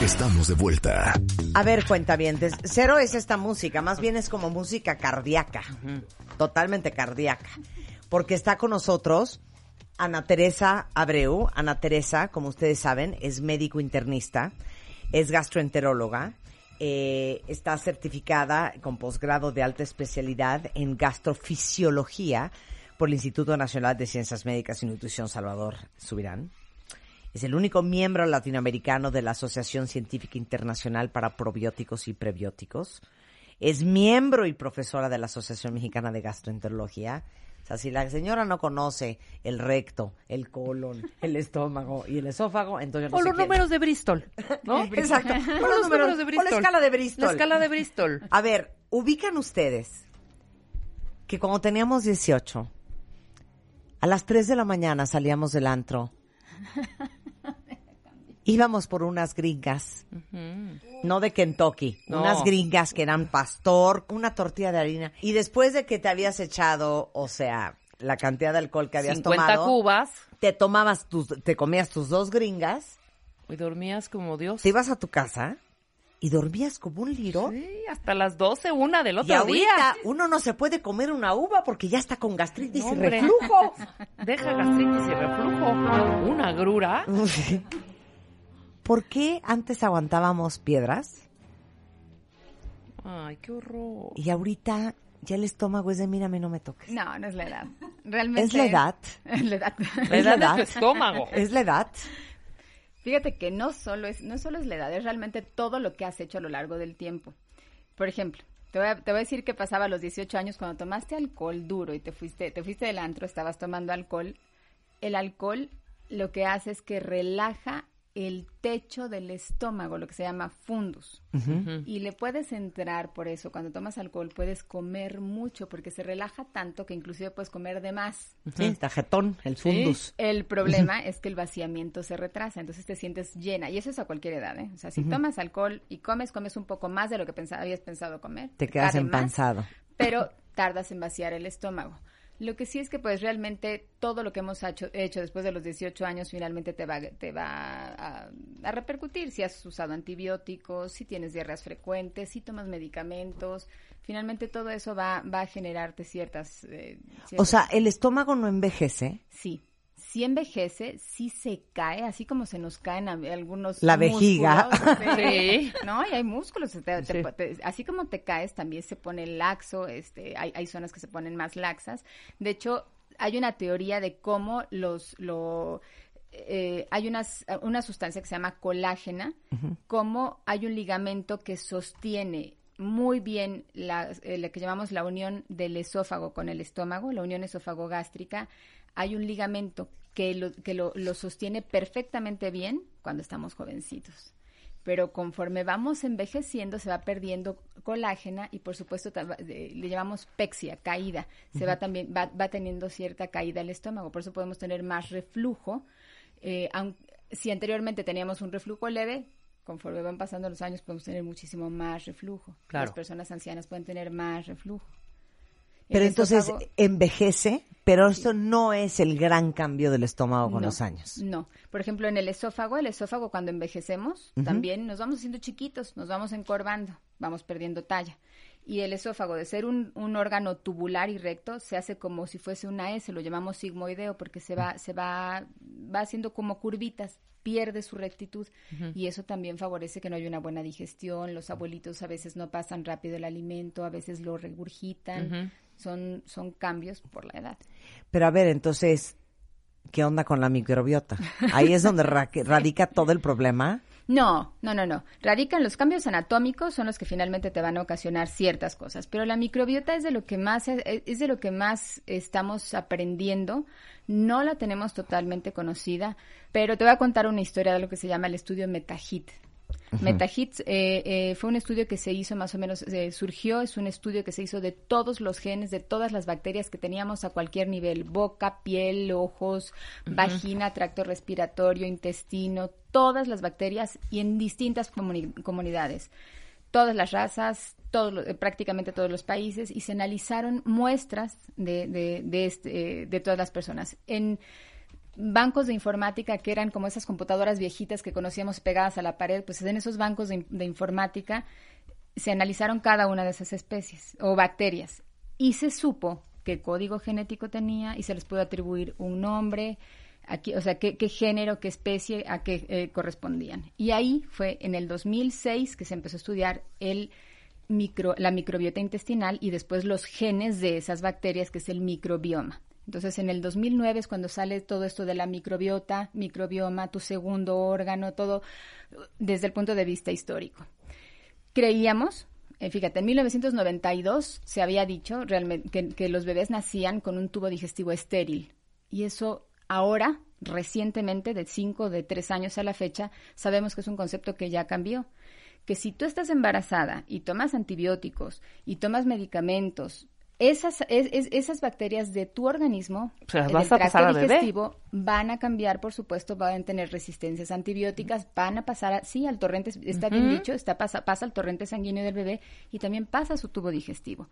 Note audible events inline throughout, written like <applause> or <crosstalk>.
Estamos de vuelta. A ver, cuentavientes, cero es esta música, más bien es como música cardíaca, totalmente cardíaca, porque está con nosotros Ana Teresa Abreu. Ana Teresa, como ustedes saben, es médico internista, es gastroenteróloga, eh, está certificada con posgrado de alta especialidad en gastrofisiología por el Instituto Nacional de Ciencias Médicas y Nutrición Salvador Subirán. Es el único miembro latinoamericano de la Asociación Científica Internacional para Probióticos y Prebióticos. Es miembro y profesora de la Asociación Mexicana de Gastroenterología. O sea, si la señora no conoce el recto, el colon, el estómago y el esófago, entonces no o sé los quién. números de Bristol, ¿no? <laughs> Exacto. O los números de Bristol. O la escala de Bristol. La escala de Bristol. A ver, ubican ustedes que cuando teníamos 18, a las 3 de la mañana salíamos del antro. Íbamos por unas gringas, no de Kentucky, No. unas gringas que eran pastor, una tortilla de harina. Y después de que te habías echado, o sea, la cantidad de alcohol que habías 50 tomado, cubas. te tomabas tus, te comías tus dos gringas, Y dormías como Dios. te ibas a tu casa y dormías como un liro. Sí, hasta las 12, una del Y otro ahorita día. uno no se puede comer una uva porque ya está con gastritis y reflujo. Deja gastritis y reflujo. Una grura. <laughs> ¿Por qué antes aguantábamos piedras Ay, qué horror. y ahorita ya el estómago es de mírame, no me toques? No, no es la edad. Realmente. ¿Es la edad? Es la edad. La ¿Es <laughs> la edad estómago. ¿Es la edad? Fíjate que no solo es, no solo es la edad, es realmente todo lo que has hecho a lo largo del tiempo. Por ejemplo, te voy a, te voy a decir qué pasaba a los 18 años cuando tomaste alcohol duro y te fuiste, te fuiste del antro, estabas tomando alcohol. El alcohol lo que hace es que relaja el techo del estómago, lo que se llama fundus. Y le puedes entrar por eso. Cuando tomas alcohol puedes comer mucho porque se relaja tanto que inclusive puedes comer de más. Sí, está jetón, el fundus. El problema es que el vaciamiento se retrasa, entonces te sientes llena. Y eso es a cualquier edad, ¿eh? O sea, si tomas alcohol y comes, comes un poco más de lo que pensa- habías pensado comer. Te quedas cabe más, empanzado. pero tardas en vaciar el estómago. Lo que sí es que pues realmente todo lo que hemos hecho, hecho después de los 18 años finalmente te va, te va a, a repercutir. Si has usado antibióticos, si tienes diarreas frecuentes, si tomas medicamentos, finalmente todo eso va, va a generarte ciertas... eh, O ciertas- sea, el estómago no envejece. Sí. Sí envejece, sí se cae, así como se nos caen a- algunos La vejiga. músculos, Sí. <laughs> No, y hay músculos. te- te- Sí. te- así como te caes, también se pone laxo, este, hay, hay zonas que se ponen más laxas. De hecho, hay una teoría de cómo los, lo, eh, hay unas, una sustancia que se llama colágena, cómo hay un ligamento que sostiene muy bien la, eh, la que llamamos la unión del esófago con el estómago, la unión esófago-gástrica. Hay un ligamento que, lo, que lo, lo sostiene perfectamente bien cuando estamos jovencitos. Pero conforme vamos envejeciendo se va perdiendo colágena y por supuesto eh, le llamamos pexia, caída. Se va también va, va teniendo cierta caída el estómago, por eso podemos tener más reflujo. Eh, aun- si anteriormente teníamos un reflujo leve, conforme van pasando los años podemos tener muchísimo más reflujo. Claro. Las personas ancianas pueden tener más reflujo. Pero entonces envejece, pero esto no es el gran cambio del estómago con No, los años. No. Por ejemplo, en el esófago, el esófago cuando envejecemos, también nos vamos haciendo chiquitos, nos vamos encorvando, vamos perdiendo talla. Y el esófago, de ser un, un órgano tubular y recto, se hace como si fuese una S, lo llamamos sigmoideo, porque se va, se va, va haciendo como curvitas, pierde su rectitud. Y eso también favorece que no haya una buena digestión. Los abuelitos a veces no pasan rápido el alimento, a veces lo regurgitan. Son, son cambios por la edad. Pero a ver, entonces, ¿qué onda con la microbiota? Ahí es donde ra- <laughs> radica todo el problema. No, no, no, no. Radican los cambios anatómicos, son los que finalmente te van a ocasionar ciertas cosas. Pero la microbiota es de lo que más es, es de lo que más estamos aprendiendo. No la tenemos totalmente conocida, pero te voy a contar una historia de lo que se llama el estudio MetaHit. MetaHits eh, eh, fue un estudio que se hizo más o menos, eh, surgió, es un estudio que se hizo de todos los genes, de todas las bacterias que teníamos a cualquier nivel, boca, piel, ojos, vagina, tracto respiratorio, intestino, todas las bacterias y en distintas comuni- comunidades, todas las razas, todos eh, prácticamente todos los países y se analizaron muestras de, de, de, este, eh, de todas las personas. En bancos de informática que eran como esas computadoras viejitas que conocíamos pegadas a la pared, pues en esos bancos de, informática se analizaron cada una de esas especies o bacterias y se supo qué código genético tenía y se les pudo atribuir un nombre, aquí, o sea, qué, qué género, qué especie, a qué eh, correspondían. Y ahí fue en el 2006 que se empezó a estudiar el micro, la microbiota intestinal y después los genes de esas bacterias, que es el microbioma. Entonces, en el 2009 es cuando sale todo esto de la microbiota, microbioma, tu segundo órgano, todo desde el punto de vista histórico. Creíamos, eh, fíjate, en 1992 se había dicho realmente que, los bebés nacían con un tubo digestivo estéril. Y eso ahora, recientemente, de 5, de 3 años a la fecha, sabemos que es un concepto que ya cambió. Que si tú estás embarazada y tomas antibióticos y tomas medicamentos, esas, es- es- esas bacterias de tu organismo, del vas a tracto pasar digestivo, van a cambiar, por supuesto, van a tener resistencias antibióticas, van a pasar, a- sí, al torrente, está bien dicho, está, pasa, pasa al torrente sanguíneo del bebé y también pasa a su tubo digestivo.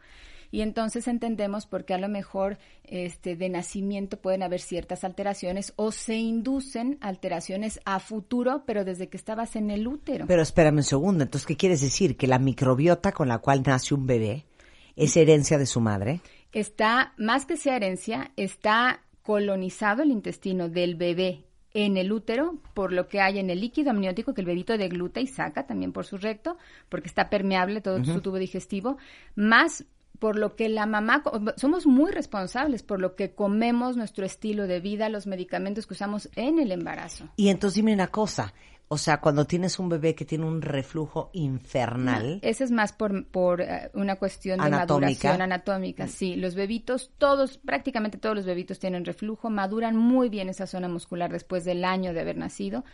Y entonces entendemos por qué a lo mejor este, de nacimiento pueden haber ciertas alteraciones o se inducen alteraciones a futuro, pero desde que estabas en el útero. Pero espérame un segundo, entonces, ¿qué quieres decir? ¿Que la microbiota con la cual nace un bebé es herencia de su madre? está, más que sea herencia, está colonizado el intestino del bebé en el útero por lo que hay en el líquido amniótico que el bebito degluta y saca también por su recto, porque está permeable todo su tubo digestivo, más por lo que la mamá, somos muy responsables por lo que comemos, nuestro estilo de vida, los medicamentos que usamos en el embarazo. Y entonces dime una cosa, o sea, cuando tienes un bebé que tiene un reflujo infernal, Ese es más por, por eh, una cuestión de Anatómica. maduración anatómica. Sí, los bebitos, todos, prácticamente todos los bebitos tienen reflujo, maduran muy bien esa zona muscular después del año de haber nacido,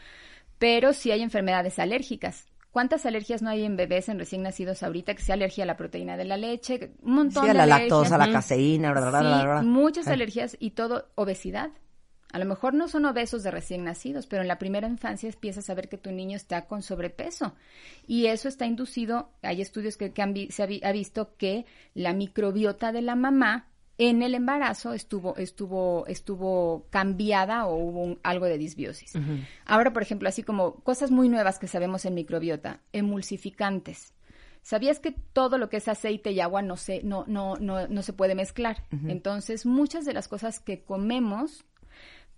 pero sí hay enfermedades alérgicas. ¿Cuántas alergias no hay en bebés, en recién nacidos ahorita? Que sea alergia a la proteína de la leche, un montón sí, a de la alergias. lactosa, a la caseína, bla, Sí, bla, muchas alergias y todo obesidad. A lo mejor no son obesos de recién nacidos, pero en la primera infancia empiezas a ver que tu niño está con sobrepeso. Y eso está inducido, hay estudios que, que han vi- se ha, vi- ha visto que la microbiota de la mamá en el embarazo estuvo, estuvo, estuvo cambiada o hubo un- algo de disbiosis. Ahora, por ejemplo, así como cosas muy nuevas que sabemos en microbiota, emulsificantes. ¿Sabías que todo lo que es aceite y agua no se, no, no, no, no se puede mezclar? Entonces, muchas de las cosas que comemos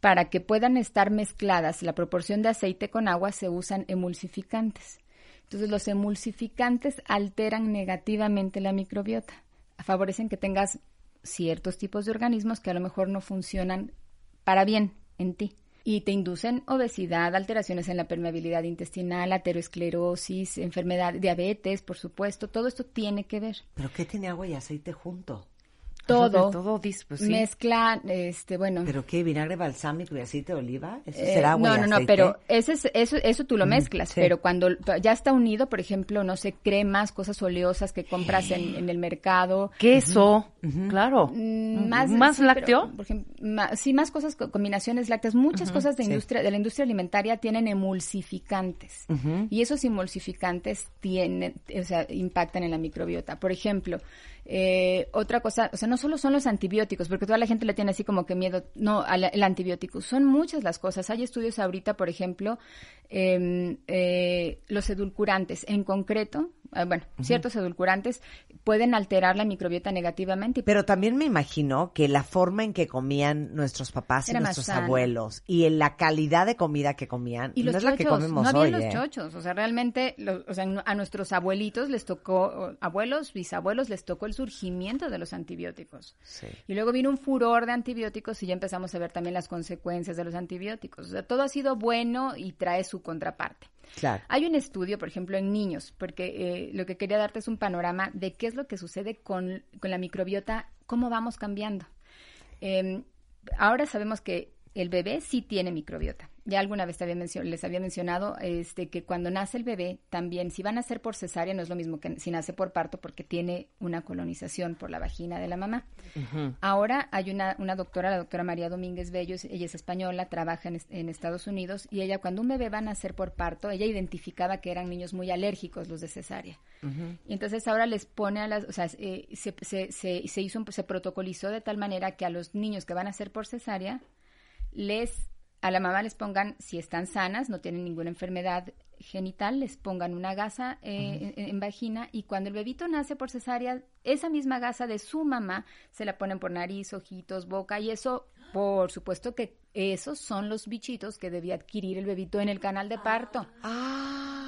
para que puedan estar mezcladas la proporción de aceite con agua se usan emulsificantes. Entonces, los emulsificantes alteran negativamente la microbiota, favorecen que tengas ciertos tipos de organismos que a lo mejor no funcionan para bien en ti y te inducen obesidad, alteraciones en la permeabilidad intestinal, aterosclerosis, enfermedad, diabetes, por supuesto, todo esto tiene que ver. ¿Pero qué tiene agua y aceite junto? Todo, todo pues sí. mezcla, este, bueno, ¿Pero qué? ¿Vinagre balsámico y aceite de oliva? ¿Eso Eh, será agua no, no, no, aceite? pero ese es- eso, eso tú lo mezclas, sí. pero cuando ya está unido, por ejemplo, no sé, cremas, cosas oleosas que compras en, en el mercado. Queso, claro. mm, Más, ¿Más sí, pero, lácteo? por ejemplo, ma- sí, más cosas, co- combinaciones lácteas. Muchas cosas de, sí. industria, de la industria alimentaria tienen emulsificantes. Y esos emulsificantes tienen, o sea, impactan en la microbiota. Por ejemplo, eh, otra cosa, o sea, no solo son los antibióticos, porque toda la gente le tiene así como que miedo, no, al el antibiótico. Son muchas las cosas. Hay estudios ahorita, por ejemplo, em, eh, los edulcurantes, en concreto, eh, bueno, ciertos edulcurantes pueden alterar la microbiota negativamente. Pero también me imagino que la forma en que comían nuestros papás y Era nuestros abuelos y en la calidad de comida que comían Y no los es la que comemos no había hoy. los ¿eh? chochos, o sea, realmente, lo- o sea, a nuestros abuelitos les tocó, abuelos, bisabuelos, les tocó el surgimiento de los antibióticos. Sí. Y luego vino un furor de antibióticos y ya empezamos a ver también las consecuencias de los antibióticos. O sea, todo ha sido bueno y trae su contraparte. Claro. Hay un estudio, por ejemplo, en niños, porque eh, lo que quería darte es un panorama de qué es lo que sucede con, con la microbiota, cómo vamos cambiando. Eh, ahora sabemos que el bebé sí tiene microbiota. Ya alguna vez había les había mencionado este, que cuando nace el bebé, también, si va a nacer por cesárea, no es lo mismo que si nace por parto, porque tiene una colonización por la vagina de la mamá. Ahora hay una, una doctora, la doctora María Domínguez Bello, es- ella es española, trabaja en, es- en Estados Unidos, y ella, cuando un bebé va a nacer por parto, ella identificaba que eran niños muy alérgicos los de cesárea. Y entonces ahora les pone a las, o sea, eh, se, se, se, se hizo, un- se protocolizó de tal manera que a los niños que van a ser por cesárea, les, a la mamá les pongan, si están sanas, no tienen ninguna enfermedad genital, les pongan una gasa eh, en, en vagina y cuando el bebito nace por cesárea, esa misma gasa de su mamá se la ponen por nariz, ojitos, boca y eso, por supuesto que esos son los bichitos que debía adquirir el bebito en el canal de parto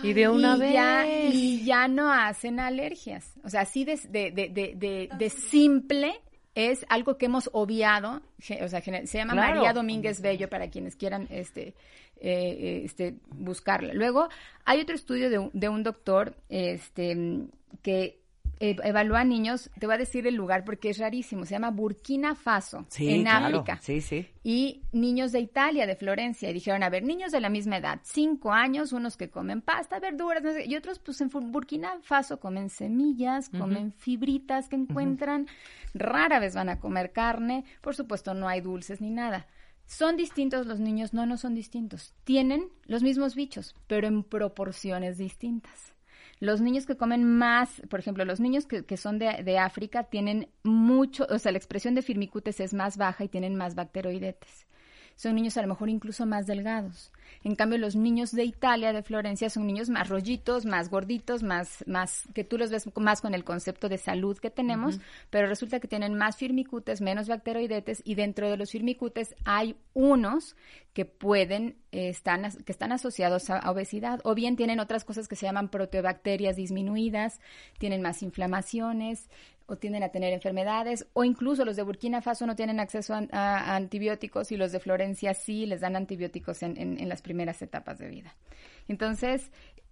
Y de una y vez. Ya, y ya no hacen alergias. O sea, así de, de, de, de, de- de simple es algo que hemos obviado. O sea, se llama Claro. María Domínguez Bello para quienes quieran este, eh, este, buscarla. Luego, hay otro estudio de un, de un doctor este, que eh, evalúa niños. Te voy a decir el lugar porque es rarísimo. Se llama Burkina Faso, Sí, en claro. África Sí, sí. y niños de Italia, de Florencia, y dijeron, a ver, niños de la misma edad, cinco años, unos que comen pasta, verduras, no sé, y otros, pues en Burkina Faso comen semillas, comen fibritas que encuentran, rara vez van a comer carne, por supuesto no hay dulces ni nada. ¿Son distintos los niños? No, no son distintos. Tienen los mismos bichos, pero en proporciones distintas. Los niños que comen más, por ejemplo, los niños que, que son de, de África tienen mucho, o sea, la expresión de firmicutes es más baja y tienen más bacteroidetes. Son niños a lo mejor incluso más delgados. En cambio, los niños de Italia, de Florencia, son niños más rollitos, más gorditos, más, más, que tú los ves más con el concepto de salud que tenemos, pero resulta que tienen más firmicutes, menos bacteroidetes, y dentro de los firmicutes hay unos que pueden, eh, están, que están asociados a, a obesidad, o bien tienen otras cosas que se llaman proteobacterias disminuidas, tienen más inflamaciones, o tienden a tener enfermedades, o incluso los de Burkina Faso no tienen acceso a, antibióticos y los de Florencia sí les dan antibióticos en, en- las primeras etapas de vida. Entonces,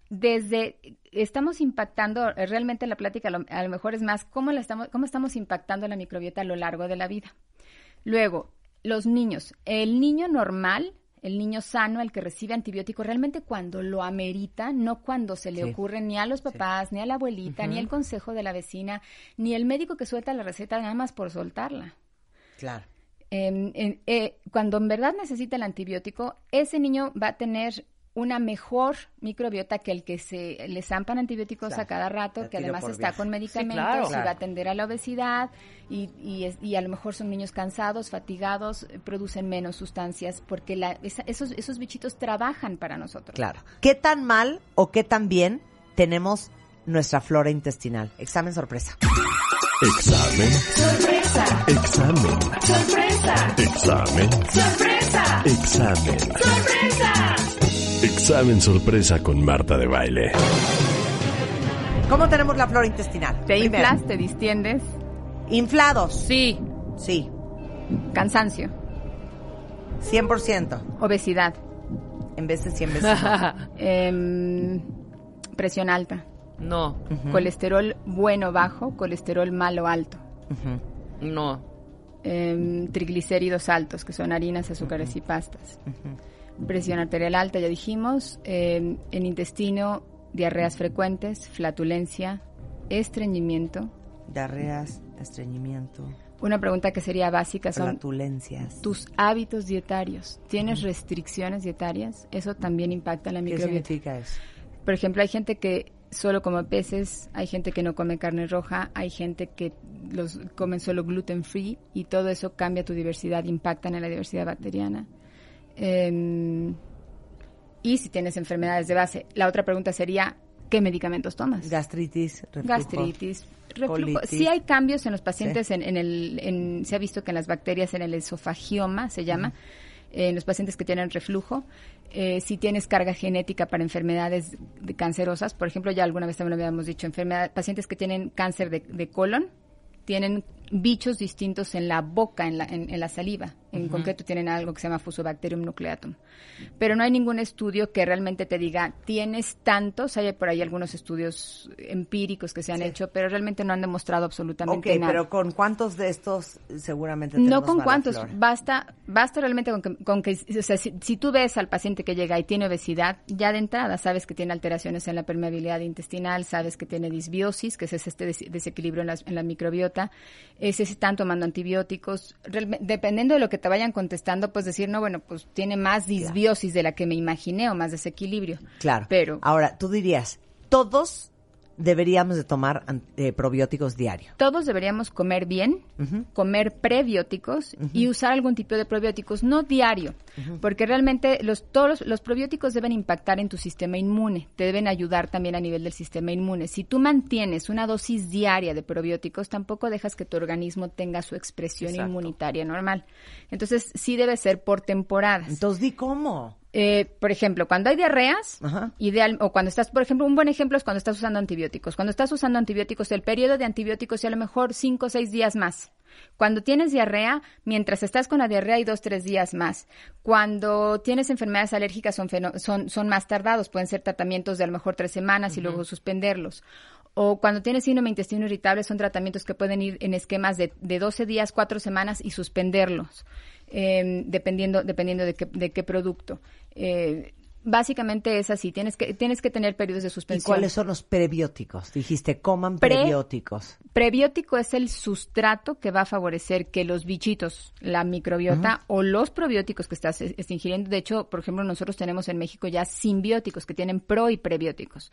desde estamos impactando realmente la plática lo, a lo mejor es más cómo la estamos cómo estamos impactando la microbiota a lo largo de la vida. Luego, los niños, el niño normal, el niño sano, el que recibe antibióticos, realmente cuando lo amerita, no cuando se le Sí. ocurre ni a los papás, ni a la abuelita, ni el consejo de la vecina, ni el médico que suelta la receta nada más por soltarla. Claro. En- eh, cuando en verdad necesita el antibiótico, ese niño va a tener una mejor microbiota que el que se le zampan antibióticos Claro, a cada rato, que además está viaje. con medicamentos claro. y va a atender a la obesidad y, y, es- y a lo mejor son niños cansados, fatigados, eh, producen menos sustancias porque la- esa- esos, esos bichitos trabajan para nosotros. Claro. ¿Qué tan mal o qué tan bien tenemos nuestra flora intestinal? Examen sorpresa. Examen. ¡Sorpresa! Examen. ¡Sorpresa! Examen. ¡Sorpresa! Examen. ¡Sorpresa! Examen sorpresa con Marta de Baile. ¿Cómo tenemos la flora intestinal? Te Primero, inflas, te distiendes, Inflados. Sí. Sí. cansancio, 100%. obesidad, En vez de 100 veces. <laughs> em, presión alta, no, colesterol bueno bajo, colesterol malo alto, no. em, triglicéridos altos, que son harinas, azúcares y pastas, presión arterial alta, ya dijimos, em, en intestino, diarreas frecuentes, flatulencia, estreñimiento. Diarreas, estreñimiento, Una pregunta que sería básica son flatulencias. tus hábitos dietarios. ¿Tienes restricciones dietarias? Eso también impacta en la ¿Qué microbiota. significa eso? Por ejemplo, hay gente que solo come peces, hay gente que no come carne roja, hay gente que los comen solo gluten free y todo eso cambia tu diversidad, impacta en la diversidad bacteriana. Em, y si tienes enfermedades de base, la otra pregunta sería, ¿qué medicamentos tomas? Gastritis, reflujo. Gastritis, reflujo. Sí hay cambios en los pacientes, en, en el, en- se ha visto que en las bacterias, en el esofagioma se llama, eh, en los pacientes que tienen reflujo, eh, si tienes carga genética para enfermedades de- cancerosas, por ejemplo, ya alguna vez también lo habíamos dicho, enfermedad, pacientes que tienen cáncer de, de colon, tienen bichos distintos en la boca, en la, en, en la saliva. En concreto tienen algo que se llama Fusobacterium nucleatum. Pero no hay ningún estudio que realmente te diga, tienes tantos, hay por ahí algunos estudios empíricos que se han hecho, pero realmente no han demostrado absolutamente Ok, nada. pero ¿con cuántos de estos seguramente No con cuántos, basta, basta realmente con que, con que o sea, si, si tú ves al paciente que llega y tiene obesidad, ya de entrada sabes que tiene alteraciones en la permeabilidad intestinal, sabes que tiene disbiosis, que es este des- desequilibrio en la, en la microbiota, eh, se están tomando antibióticos, Realme- dependiendo de lo que te vayan contestando, pues decir, no, bueno, pues tiene más disbiosis de la que me imaginé o más desequilibrio. Claro. Pero Ahora, tú dirías, todos deberíamos de tomar eh, probióticos diario. todos deberíamos comer bien, comer prebióticos y usar algún tipo de probióticos, no diario, porque realmente los, todos los, los probióticos deben impactar en tu sistema inmune, te deben ayudar también a nivel del sistema inmune. Si tú mantienes una dosis diaria de probióticos, tampoco dejas que tu organismo tenga su expresión Exacto. inmunitaria normal. Entonces, sí debe ser por temporadas. Entonces, di cómo. Eh, por ejemplo, cuando hay diarreas, Ajá. ideal, o cuando estás, por ejemplo, un buen ejemplo es cuando estás usando antibióticos. Cuando estás usando antibióticos, el periodo de antibióticos es a lo mejor cinco o seis días más. Cuando tienes diarrea, mientras estás con la diarrea hay dos, tres días más. Cuando tienes enfermedades alérgicas son, son, son más tardados, pueden ser tratamientos de a lo mejor tres semanas y luego suspenderlos. O cuando tienes síndrome intestino irritable son tratamientos que pueden ir en esquemas de, de 12 días, cuatro semanas y suspenderlos, eh, dependiendo, dependiendo de qué, de qué producto. Eh, básicamente es así, tienes que, tienes que tener periodos de ¿Y suspensión. cuáles son los prebióticos? Dijiste, coman Pre- prebióticos. Prebiótico es el sustrato que va a favorecer que los bichitos, la microbiota o los probióticos que estás estás ingiriendo, de hecho, por ejemplo, nosotros tenemos en México ya simbióticos que tienen pro y prebióticos.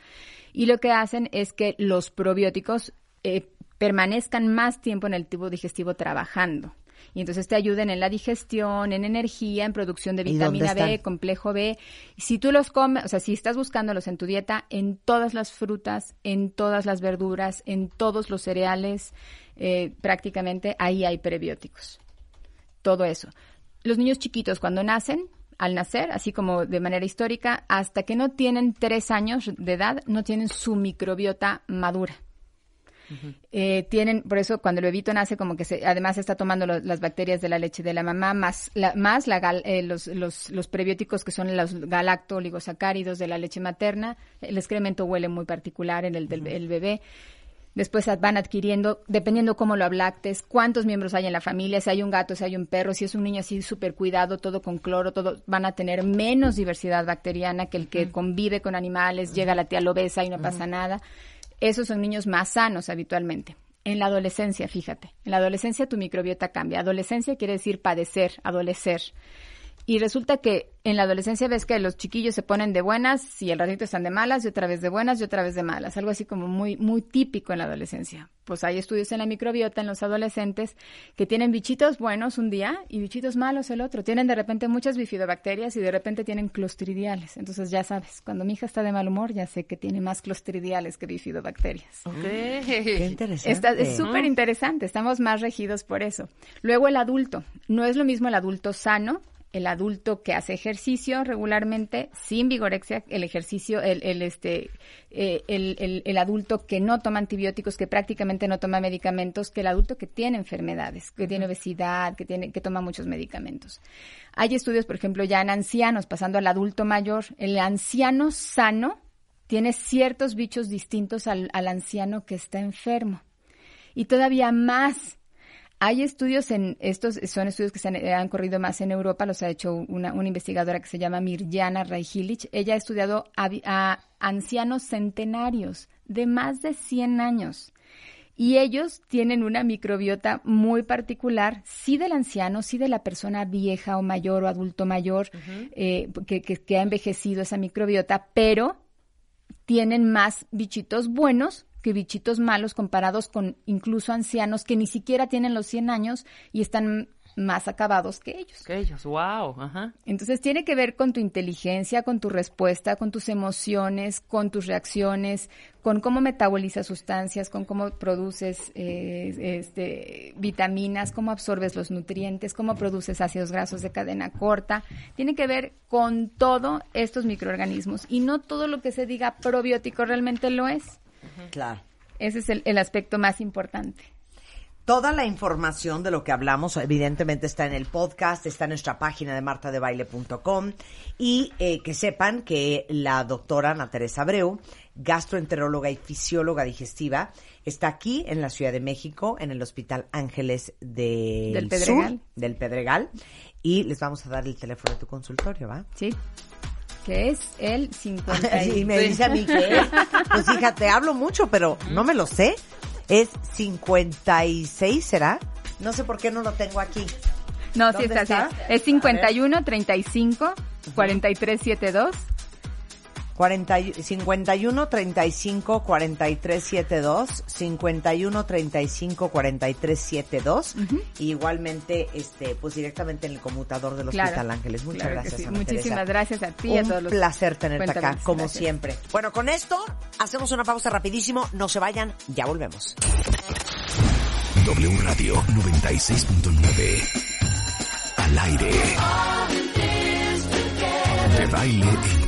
Y lo que hacen es que los probióticos eh, permanezcan más tiempo en el tubo digestivo trabajando. Y entonces te ayuden en la digestión, en energía, en producción de ¿Y dónde vitamina B, complejo B. Si tú los comes, o sea, si estás buscándolos en tu dieta, en todas las frutas, en todas las verduras, en todos los cereales, eh, prácticamente ahí hay prebióticos. Todo eso. Los niños chiquitos cuando nacen, al nacer, así como de manera histórica, hasta que no tienen tres años de edad, no tienen su microbiota madura. Eh, tienen, por eso cuando el bebito nace, como que se, además está tomando lo- las bacterias de la leche de la mamá, más, la, más la gal- eh, los, los, los prebióticos que son los galacto-oligosacáridos de la leche materna. El excremento huele muy particular en el del el bebé. Después van adquiriendo, dependiendo cómo lo ablactes, cuántos miembros hay en la familia, si hay un gato, si hay un perro, si es un niño así súper cuidado, todo con cloro, todo, van a tener menos diversidad bacteriana que el que convive con animales, llega la tía lo besa y no pasa nada. Esos son niños más sanos habitualmente. En la adolescencia, fíjate, en la adolescencia tu microbiota cambia. Adolescencia quiere decir padecer, adolecer. Y resulta que en la adolescencia ves que los chiquillos se ponen de buenas y el ratito están de malas y otra vez de buenas y otra vez de malas. Algo así como muy, muy típico en la adolescencia. Pues hay estudios en la microbiota en los adolescentes que tienen bichitos buenos un día y bichitos malos el otro. Tienen de repente muchas bifidobacterias y de repente tienen clostridiales. Entonces ya sabes, cuando mi hija está de mal humor ya sé que tiene más clostridiales que bifidobacterias. Qué interesante. Está- es súper interesante, estamos más regidos por eso. Luego el adulto, no es lo mismo el adulto sano, el adulto que hace ejercicio regularmente, sin vigorexia, el ejercicio, el, el, este, eh, el, el- el adulto que no toma antibióticos, que prácticamente no toma medicamentos, que el adulto que tiene enfermedades, que tiene obesidad, que tiene, que toma muchos medicamentos. Hay estudios, por ejemplo, ya en ancianos, pasando al adulto mayor, el anciano sano tiene ciertos bichos distintos al, al anciano que está enfermo. Y todavía más. Hay estudios en, estos son estudios que se han, han corrido más en Europa, los ha hecho una, una investigadora que se llama Mirjana Raihilich. Ella ha estudiado a ancianos centenarios de más de 100 años. Y ellos tienen una microbiota muy particular, sí del anciano, sí de la persona vieja o mayor o adulto mayor eh, que, que- que ha envejecido esa microbiota, pero tienen más bichitos buenos que bichitos malos comparados con incluso ancianos que ni siquiera tienen los 100 años y están más acabados que ellos. Que ellos, wow, ajá. Entonces tiene que ver con tu inteligencia, con tu respuesta, con tus emociones, con tus reacciones, con cómo metabolizas sustancias, con cómo produces eh, este, vitaminas, cómo absorbes los nutrientes, cómo produces ácidos grasos de cadena corta. Tiene que ver con todo estos microorganismos y no todo lo que se diga probiótico realmente lo es. Claro. Ese es el, el aspecto más importante. Toda la información de lo que hablamos, evidentemente, está en el podcast, está en nuestra página de martadebaile.com y eh, que sepan que la doctora Ana Teresa Abreu, gastroenteróloga y fisióloga digestiva, está aquí en la Ciudad de México, en el Hospital Ángeles del, Del Pedregal. Sur, del Pedregal, y les vamos a dar el teléfono de tu consultorio, ¿va? Sí. Que es el <laughs> 50 Y me dice a mí que es. Pues fíjate, hablo mucho, pero no me lo sé. Es 56, ¿será? No sé por qué no lo tengo aquí. No, sí ¿Dónde está, está? así. Es 51 35 43 72. 40, y- 51 35 43 72 51 35 43 72 y igualmente este pues directamente en el conmutador del Claro. Hospital Ángeles. Muchas Claro gracias. sí. Ana Muchísimas Teresa. gracias a ti y a Un todos los placer tenerte acá, como Gracias. siempre. Bueno, con esto hacemos una pausa rapidísimo. No se vayan, ya volvemos. W Radio 96.9. Al aire. De baile en